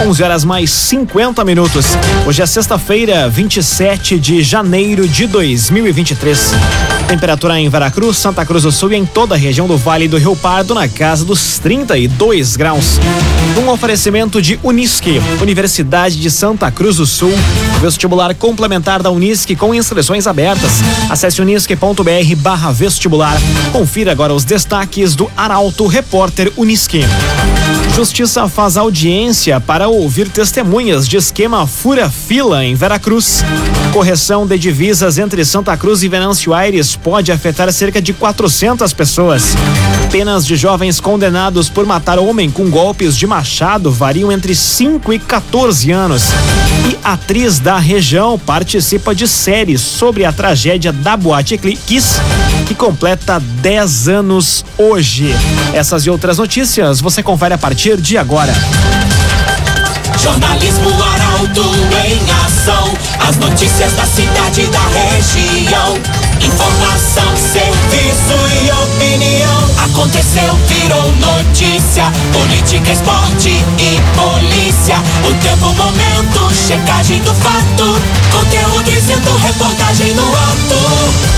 11 horas mais 50 minutos. Hoje é sexta-feira, 27 de janeiro de 2023. Temperatura em Veracruz, Santa Cruz do Sul e em toda a região do Vale do Rio Pardo na casa dos 32 graus. Um oferecimento de Unisque, Universidade de Santa Cruz do Sul. Vestibular complementar da Unisque com inscrições abertas. Acesse unisque.br barra vestibular. Confira agora os destaques do Arauto Repórter Unisque. Justiça faz audiência para ouvir testemunhas de esquema fura-fila em Veracruz. Correção de divisas entre Santa Cruz e Venâncio Aires pode afetar cerca de 400 pessoas. Penas de jovens condenados por matar homem com golpes de machado variam entre 5 e 14 anos. E atriz da região participa de séries sobre a tragédia da Boate Kiss, que completa 10 anos hoje. Essas e outras notícias você confere a partir de agora. Jornalismo Arauto em ação. As notícias da cidade e da região. Informação, serviço e opinião. Aconteceu, virou notícia. Política, esporte e polícia. O tempo, momento, checagem do fato. Conteúdo dizendo, reportagem no ato.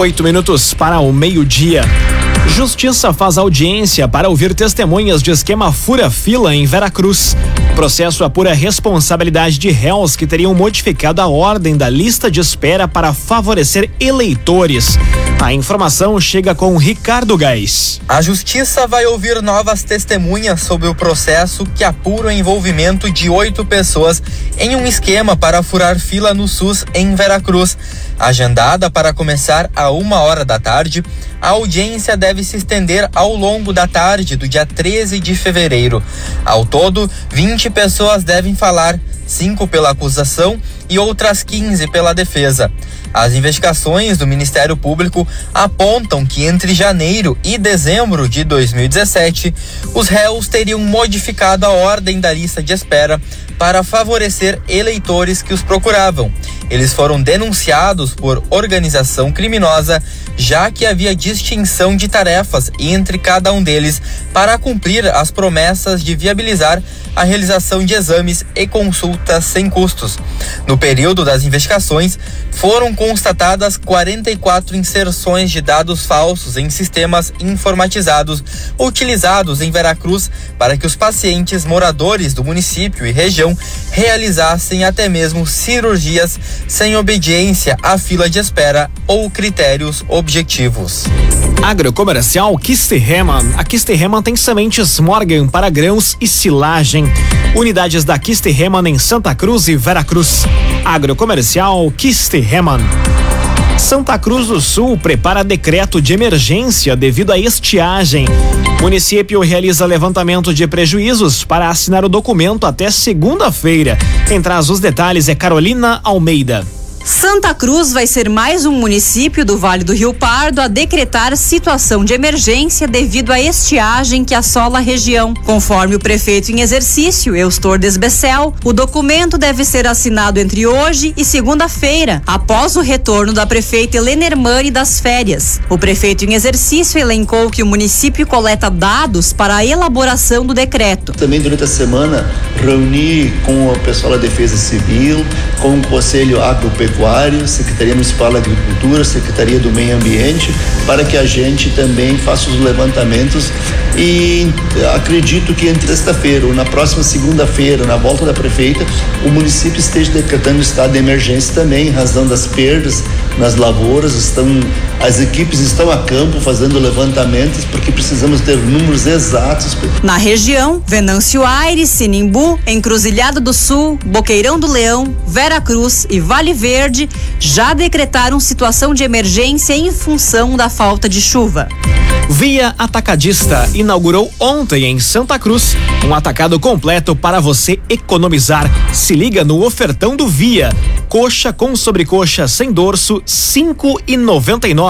Oito minutos para o meio-dia. Justiça faz audiência para ouvir testemunhas de esquema fura-fila em Veracruz. Processo apura responsabilidade de réus que teriam modificado a ordem da lista de espera para favorecer eleitores. A informação chega com Ricardo Gás. A justiça vai ouvir novas testemunhas sobre o processo que apura o envolvimento de oito pessoas em um esquema para furar fila no SUS em Veracruz. Agendada para começar a uma hora da tarde, a audiência deve se estender ao longo da tarde do dia 13 de fevereiro. Ao todo, 20 pessoas devem falar, cinco pela acusação e outras 15 pela defesa. As investigações do Ministério Público apontam que entre janeiro e dezembro de 2017, os réus teriam modificado a ordem da lista de espera para favorecer eleitores que os procuravam. Eles foram denunciados por organização criminosa, já que havia distinção de tarefas entre cada um deles para cumprir as promessas de viabilizar a realização de exames e consultas sem custos. No período das investigações, foram constatadas 44 inserções de dados falsos em sistemas informatizados utilizados em Veracruz para que os pacientes moradores do município e região realizassem até mesmo cirurgias sem obediência à fila de espera ou critérios objetivos. Agrocomercial Kisterreman. A Kisterreman tem sementes Morgan para grãos e silagem. Unidades da Kisterreman em Santa Cruz e Veracruz. Agrocomercial Kisterreman. Santa Cruz do Sul prepara decreto de emergência devido à estiagem. Município realiza levantamento de prejuízos para assinar o documento até segunda-feira. Quem traz os detalhes é Carolina Almeida. Santa Cruz vai ser mais um município do Vale do Rio Pardo a decretar situação de emergência devido à estiagem que assola a região. Conforme o prefeito em exercício, Eustor Desbecel, o documento deve ser assinado entre hoje e segunda-feira, após o retorno da prefeita Helena Hermani das férias. O prefeito em exercício elencou que o município coleta dados para a elaboração do decreto. Também durante a semana reuni com o pessoal da Defesa Civil, com o Conselho Agropecuário Agropecuário, Secretaria Municipal da Agricultura, Secretaria do Meio Ambiente, para que a gente também faça os levantamentos. E acredito que entre sexta-feira ou na próxima segunda-feira, na volta da prefeita, o município esteja decretando estado de emergência também, em razão das perdas nas lavouras, estão as equipes estão a campo fazendo levantamentos porque precisamos ter números exatos. Na região, Venâncio Aires, Sinimbu, Encruzilhada do Sul, Boqueirão do Leão, Vera Cruz e Vale Verde já decretaram situação de emergência em função da falta de chuva. Via Atacadista inaugurou ontem em Santa Cruz um atacado completo para você economizar. Se liga no ofertão do Via. Coxa com sobrecoxa sem dorso, cinco e noventa e nove.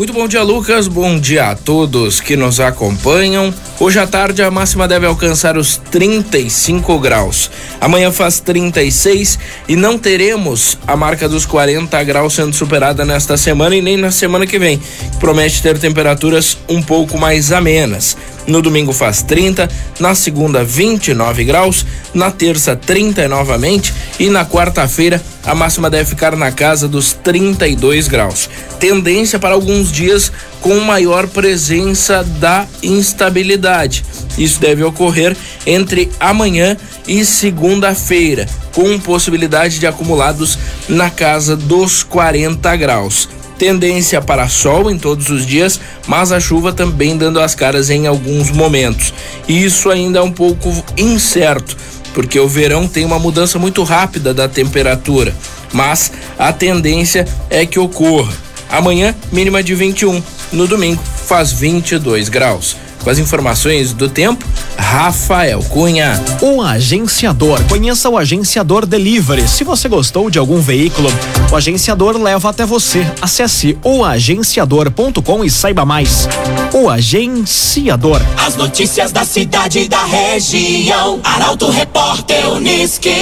Muito bom dia, Lucas. Bom dia a todos que nos acompanham. Hoje à tarde a máxima deve alcançar os 35 graus. Amanhã faz 36 e não teremos a marca dos 40 graus sendo superada nesta semana e nem na semana que vem. Promete ter temperaturas um pouco mais amenas. No domingo faz 30, na segunda 29 graus, na terça 30 novamente e na quarta-feira a máxima deve ficar na casa dos 32 graus. Tendência para alguns dias com maior presença da instabilidade. Isso deve ocorrer entre amanhã e segunda-feira, com possibilidade de acumulados na casa dos 40 graus. Tendência para sol em todos os dias, mas a chuva também dando as caras em alguns momentos. Isso ainda é um pouco incerto, porque o verão tem uma mudança muito rápida da temperatura, mas a tendência é que ocorra. Amanhã, mínima de 21, no domingo, faz 22 graus. Com as informações do tempo, Rafael Cunha. O agenciador. Conheça o agenciador Delivery. Se você gostou de algum veículo, o agenciador leva até você. Acesse oagenciador.com e saiba mais. O agenciador. As notícias da cidade e da região. Arauto Repórter Uniski.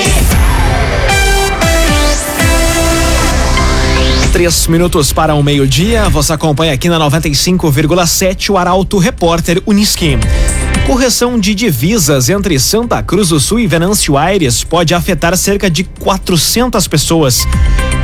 Três minutos para o meio-dia. Você acompanha aqui na 95,7 o Arauto Repórter Uniski. Correção de divisas entre Santa Cruz do Sul e Venâncio Aires pode afetar cerca de 400 pessoas.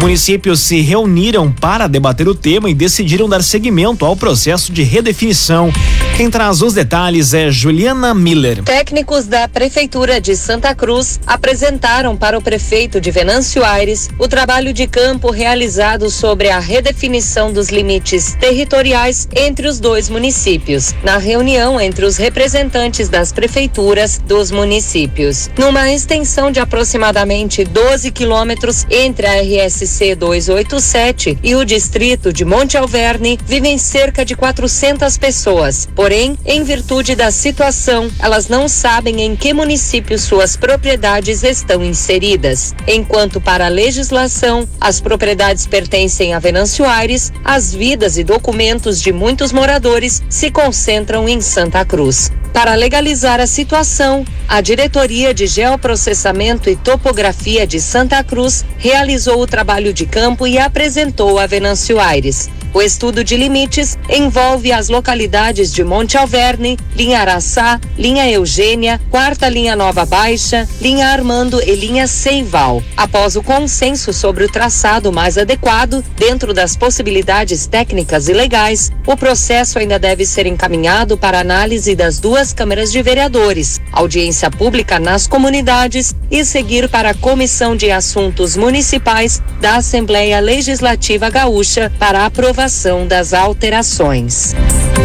Municípios se reuniram para debater o tema e decidiram dar seguimento ao processo de redefinição. Quem traz os detalhes é Juliana Miller. Técnicos da Prefeitura de Santa Cruz apresentaram para o prefeito de Venâncio Aires o trabalho de campo realizado sobre a redefinição dos limites territoriais entre os dois municípios, na reunião entre os representantes das prefeituras dos municípios. Numa extensão de aproximadamente 12 quilômetros entre a RSC 287 e o distrito de Monte Alverne, vivem cerca de 400 pessoas. Porém, em virtude da situação, elas não sabem em que município suas propriedades estão inseridas. Enquanto para a legislação, as propriedades pertencem a Venâncio Aires, as vidas e documentos de muitos moradores se concentram em Santa Cruz. Para legalizar a situação, a Diretoria de Geoprocessamento e Topografia de Santa Cruz realizou o trabalho de campo e apresentou a Venâncio Aires. O estudo de limites envolve as localidades de Monte Alverne, linha Araçá, linha Eugênia, quarta linha Nova Baixa, linha Armando e linha Seival. Após o consenso sobre o traçado mais adequado, dentro das possibilidades técnicas e legais, o processo ainda deve ser encaminhado para análise das duas câmaras de vereadores, audiência pública nas comunidades e seguir para a Comissão de Assuntos Municipais da Assembleia Legislativa Gaúcha para aprovação das alterações.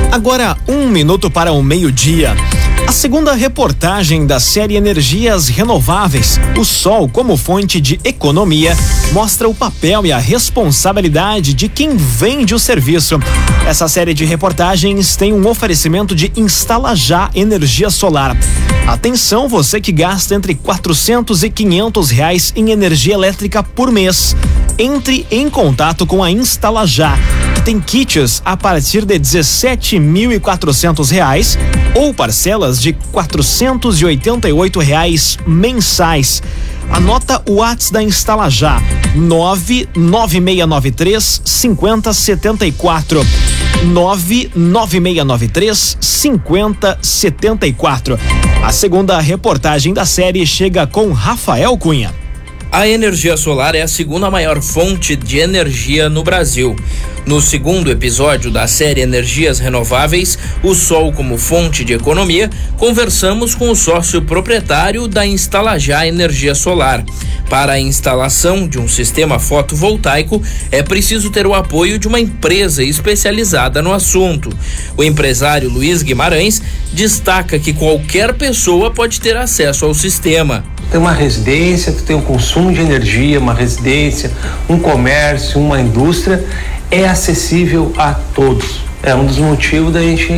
Agora, um minuto para o meio-dia. A segunda reportagem da série Energias Renováveis, o Sol como fonte de economia, mostra o papel e a responsabilidade de quem vende o serviço. Essa série de reportagens tem um oferecimento de Instala Já Energia Solar. Atenção, você que gasta entre 400 e 500 reais em energia elétrica por mês. Entre em contato com a Instala Já, que tem kits a partir de 17.400 reais ou parcelas de 488 reais mensais. Anota o WhatsApp da Instala Já, 99693 5074. 99693 5074. A segunda reportagem da série chega com Rafael Cunha. A energia solar é a segunda maior fonte de energia no Brasil. No segundo episódio da série Energias Renováveis, o Sol como fonte de economia, conversamos com o sócio proprietário da Instalajá Energia Solar. Para a instalação de um sistema fotovoltaico, é preciso ter o apoio de uma empresa especializada no assunto. O empresário Luiz Guimarães destaca que qualquer pessoa pode ter acesso ao sistema tem uma residência, tu tem um consumo de energia, uma residência, um comércio, uma indústria, é acessível a todos. É um dos motivos da gente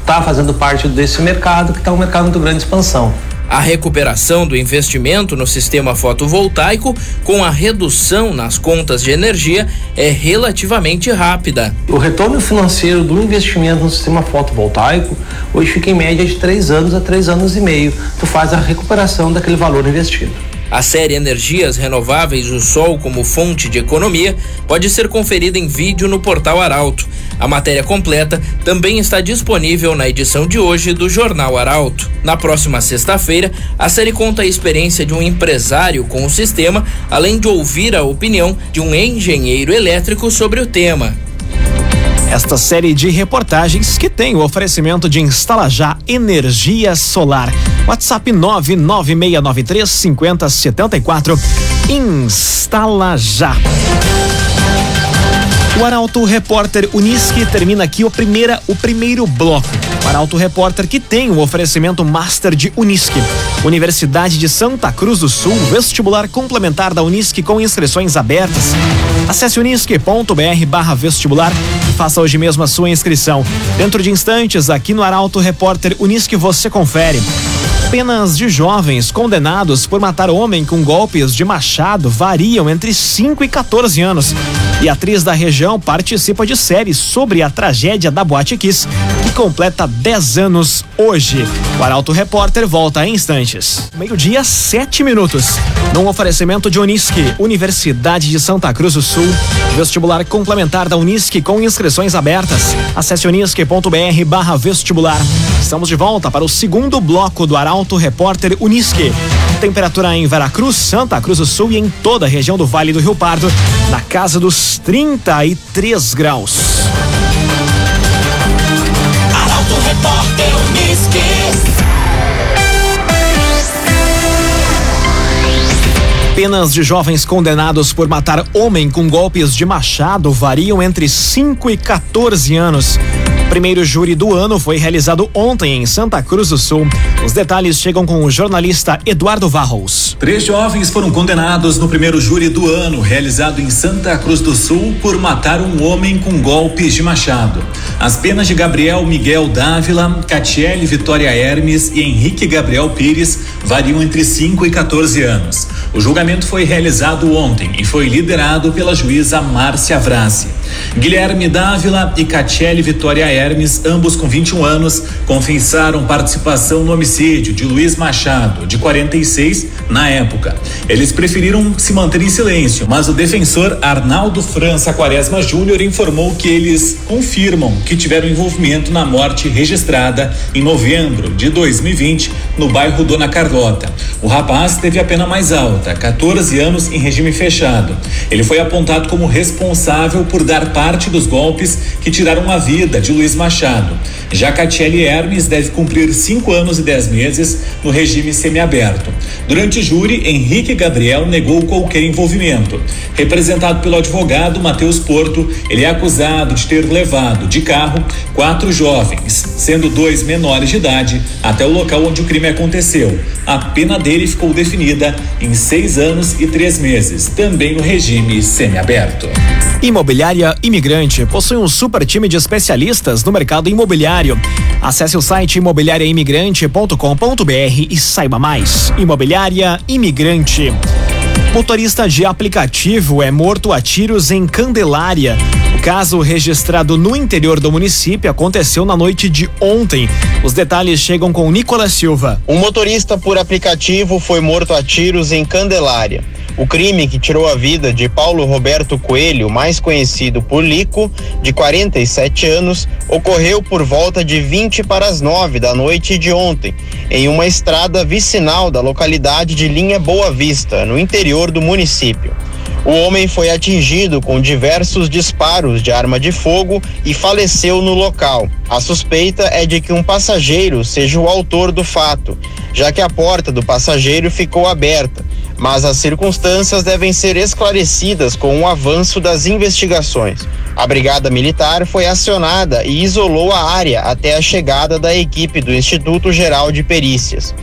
estar tá fazendo parte desse mercado, que está um mercado muito grande expansão. A recuperação do investimento no sistema fotovoltaico, com a redução nas contas de energia, é relativamente rápida. O retorno financeiro do investimento no sistema fotovoltaico hoje fica em média de três anos a três anos e meio. Tu faz a recuperação daquele valor investido. A série Energias Renováveis o Sol como fonte de economia pode ser conferida em vídeo no portal Arauto. A matéria completa também está disponível na edição de hoje do Jornal Arauto. Na próxima sexta-feira, a série conta a experiência de um empresário com o sistema, além de ouvir a opinião de um engenheiro elétrico sobre o tema. Esta série de reportagens que tem o oferecimento de Instala Já Energia Solar. WhatsApp 99693 5074. Instala Já. O Arauto Repórter Unisque termina aqui o, primeira, o primeiro bloco. O Arauto Repórter que tem o oferecimento Master de Unisque. Universidade de Santa Cruz do Sul, vestibular complementar da Unisque com inscrições abertas. Acesse unisque.br barra vestibular faça hoje mesmo a sua inscrição. Dentro de instantes, aqui no Arauto Repórter Unisque você confere. Penas de jovens condenados por matar homem com golpes de machado variam entre 5 e 14 anos. E a atriz da região participa de série sobre a tragédia da Boate Kiss, que completa 10 anos hoje. O Arauto Repórter volta em instantes. Meio-dia, 7 minutos. Num oferecimento de Unisque, Universidade de Santa Cruz do Sul. Vestibular complementar da Unisque com inscrições abertas. Acesse unisque.br barra vestibular. Estamos de volta para o segundo bloco do Arauto Repórter Unisque. Temperatura em Veracruz, Santa Cruz do Sul e em toda a região do Vale do Rio Pardo, na casa dos 33 graus. Arauto Repórter Unisque. Penas de jovens condenados por matar homem com golpes de machado variam entre 5 e 14 anos. O primeiro júri do ano foi realizado ontem em Santa Cruz do Sul. Os detalhes chegam com o jornalista Eduardo Varros. Três jovens foram condenados no primeiro júri do ano, realizado em Santa Cruz do Sul, por matar um homem com golpes de machado. As penas de Gabriel Miguel Dávila, Catiele Vitória Hermes e Henrique Gabriel Pires variam entre 5 e 14 anos. O julgamento foi realizado ontem e foi liderado pela juíza Márcia Vrassi. Guilherme Dávila e Catiele Vitória Hermes, ambos com 21 anos, confessaram participação no homicídio de Luiz Machado, de 46, na época. Eles preferiram se manter em silêncio, mas o defensor Arnaldo França Quaresma Júnior informou que eles confirmam que tiveram envolvimento na morte registrada em novembro de 2020 no bairro Dona Carlota. O rapaz teve a pena mais alta, 14 anos em regime fechado. Ele foi apontado como responsável por dar parte dos golpes que tiraram a vida de Luiz Machado. Já Hermes deve cumprir cinco anos e dez meses no regime semiaberto. Durante o júri, Henrique Gabriel negou qualquer envolvimento. Representado pelo advogado Matheus Porto, ele é acusado de ter levado de carro quatro jovens, sendo dois menores de idade, até o local onde o crime aconteceu. A pena dele ficou definida em seis anos e três meses, também no regime semiaberto. Imobiliária Imigrante possui um super time de especialistas no mercado imobiliário. Acesse o site imobiliariaimigrante.com.br e saiba mais. Imobiliária Imigrante. Motorista de aplicativo é morto a tiros em Candelária. O caso registrado no interior do município aconteceu na noite de ontem. Os detalhes chegam com Nicolas Silva. Um motorista por aplicativo foi morto a tiros em Candelária. O crime que tirou a vida de Paulo Roberto Coelho, mais conhecido por Lico, de 47 anos, ocorreu por volta de 20 para as 9 da noite de ontem, em uma estrada vicinal da localidade de Linha Boa Vista, no interior do município. O homem foi atingido com diversos disparos de arma de fogo e faleceu no local. A suspeita é de que um passageiro seja o autor do fato, já que a porta do passageiro ficou aberta. mas as circunstâncias devem ser esclarecidas com o avanço das investigações. A Brigada Militar foi acionada e isolou a área até a chegada da equipe do Instituto Geral de Perícias.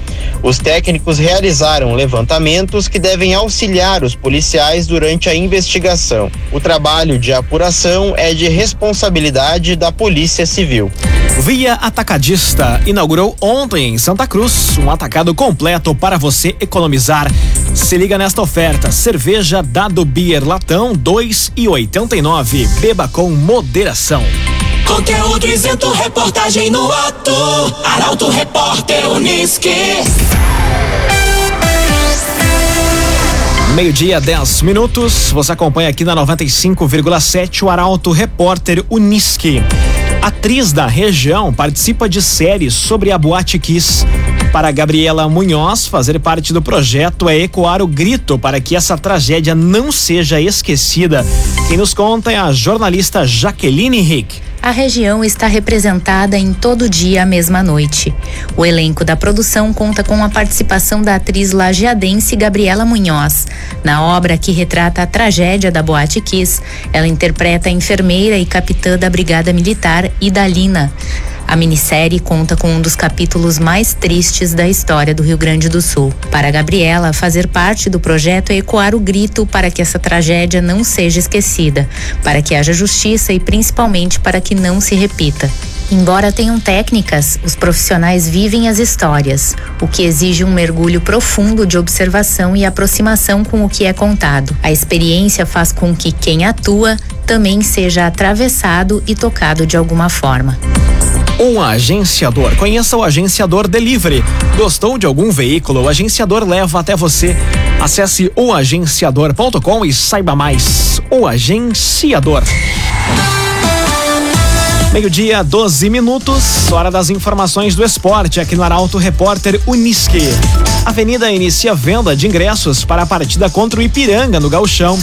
Os técnicos realizaram levantamentos que devem auxiliar os policiais durante a investigação. O trabalho de apuração é de responsabilidade da Polícia Civil. Via Atacadista inaugurou ontem em Santa Cruz um atacado completo para você economizar. Se liga nesta oferta: cerveja Dado Beer Latão 2,89. Beba com moderação. Conteúdo isento, reportagem no ato. Arauto Repórter Uniski. Meio-dia, 10 minutos. Você acompanha aqui na 95,7 o Arauto Repórter Uniski. Atriz da região participa de séries sobre a Boate Kiss. Para Gabriela Munhoz, fazer parte do projeto é ecoar o grito para que essa tragédia não seja esquecida. Quem nos conta é a jornalista Jaqueline Rick a região está representada em todo dia à mesma noite. O elenco da produção conta com a participação da atriz lajeadense Gabriela Munhoz. Na obra que retrata a tragédia da Boate Kiss, ela interpreta a enfermeira e capitã da Brigada Militar Idalina. A minissérie conta com um dos capítulos mais tristes da história do Rio Grande do Sul. Para Gabriela, fazer parte do projeto é ecoar o grito para que essa tragédia não seja esquecida, para que haja justiça e principalmente para que não se repita. Embora tenham técnicas, os profissionais vivem as histórias, o que exige um mergulho profundo de observação e aproximação com o que é contado. A experiência faz com que quem atua também seja atravessado e tocado de alguma forma. Um agenciador. Conheça o Agenciador Delivery. Gostou de algum veículo? O agenciador leva até você. Acesse oagenciador.com e saiba mais. O Agenciador. Meio-dia, 12 minutos, hora das informações do esporte aqui no Arauto Repórter Uniski. Avenida inicia venda de ingressos para a partida contra o Ipiranga no Gauchão.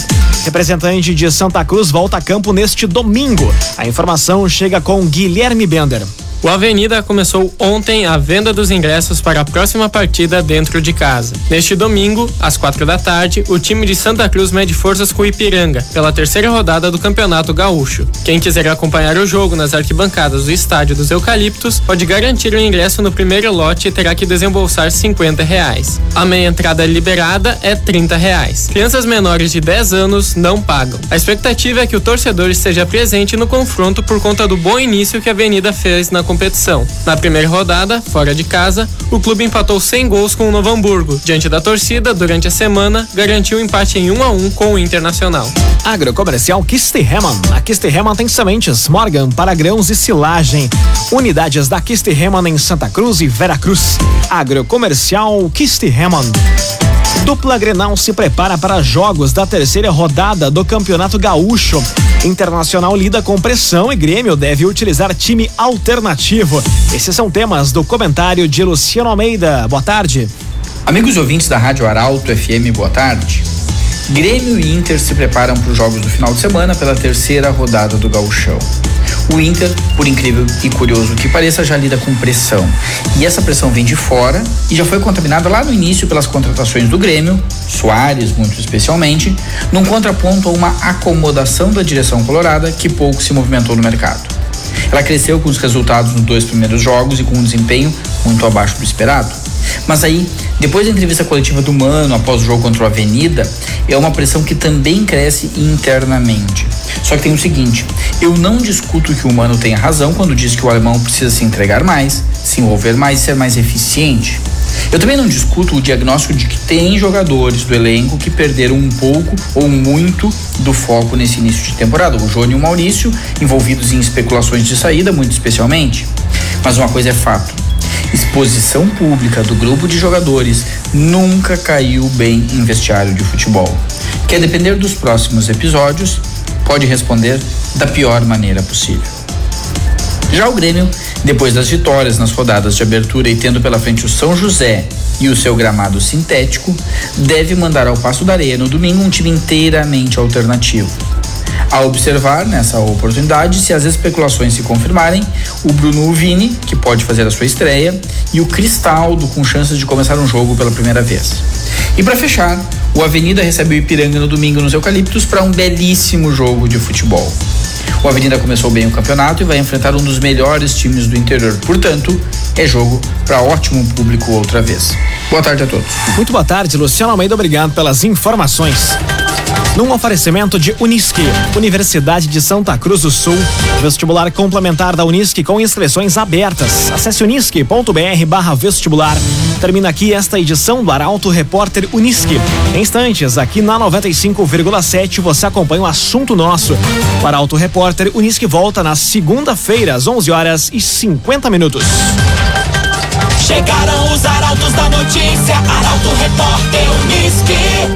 Representante de Santa Cruz volta a campo neste domingo. A informação chega com Guilherme Bender. O Avenida começou ontem a venda dos ingressos para a próxima partida dentro de casa. Neste domingo, às quatro da tarde, o time de Santa Cruz mede forças com o Ipiranga, pela terceira rodada do Campeonato Gaúcho. Quem quiser acompanhar o jogo nas arquibancadas do Estádio dos Eucaliptos pode garantir o ingresso no primeiro lote e terá que desembolsar 50 reais. A meia entrada liberada é 30 reais. Crianças menores de 10 anos não pagam. A expectativa é que o torcedor esteja presente no confronto por conta do bom início que a Avenida fez na competição. Na primeira rodada, fora de casa, o clube empatou 100 gols com o Novo Hamburgo. Diante da torcida, durante a semana, garantiu um empate em 1 a 1 com o Internacional. Agrocomercial Kisterreman. A Kisterreman tem sementes Morgan para grãos e silagem. Unidades da Kisterreman em Santa Cruz e Veracruz. Agrocomercial Kisterreman. Dupla Grenal se prepara para jogos da terceira rodada do Campeonato Gaúcho. Internacional lida com pressão e Grêmio deve utilizar time alternativo. Esses são temas do comentário de Luciano Almeida. Boa tarde. Amigos ouvintes da Rádio Arauto FM, boa tarde. Grêmio e Inter se preparam para os jogos do final de semana pela terceira rodada do Gauchão. O Inter, por incrível e curioso que pareça, já lida com pressão. E essa pressão vem de fora e já foi contaminada lá no início pelas contratações do Grêmio, Soares muito especialmente, num contraponto a uma acomodação da direção colorada que pouco se movimentou no mercado. Ela cresceu com os resultados nos dois primeiros jogos e com um desempenho muito abaixo do esperado. Mas aí, depois da entrevista coletiva do Mano após o jogo contra o Avenida, é uma pressão que também cresce internamente. Só que tem o seguinte: eu não discuto que o Mano tenha razão quando diz que o alemão precisa se entregar mais, se envolver mais e ser mais eficiente. Eu também não discuto o diagnóstico de que tem jogadores do elenco que perderam um pouco ou muito do foco nesse início de temporada. O Jônio e o Maurício envolvidos em especulações de saída, muito especialmente. Mas uma coisa é fato: exposição pública do grupo de jogadores nunca caiu bem em vestiário de futebol. Quer depender dos próximos episódios? Pode responder da pior maneira possível. Já o Grêmio, depois das vitórias nas rodadas de abertura e tendo pela frente o São José e o seu gramado sintético, deve mandar ao Passo da Areia no domingo um time inteiramente alternativo. A observar nessa oportunidade, se as especulações se confirmarem, o Bruno Vini, que pode fazer a sua estreia, e o Cristaldo, com chances de começar um jogo pela primeira vez. E para fechar, O Avenida recebe o Ipiranga no domingo nos Eucaliptos para um belíssimo jogo de futebol. O Avenida começou bem o campeonato e vai enfrentar um dos melhores times do interior. Portanto, é jogo para ótimo público outra vez. Boa tarde a todos. Muito boa tarde, Luciano Almeida. Obrigado pelas informações. Num oferecimento de Unisque, Universidade de Santa Cruz do Sul, vestibular complementar da Unisque com inscrições abertas. Acesse unisque.br vestibular. Termina aqui esta edição do Arauto Repórter Unisque. Em instantes, aqui na 95,7 você acompanha o assunto nosso. O Arauto Repórter Unisque volta na segunda-feira às 11 horas e 50 minutos. Chegaram os arautos da notícia, Arauto Repórter Unisque.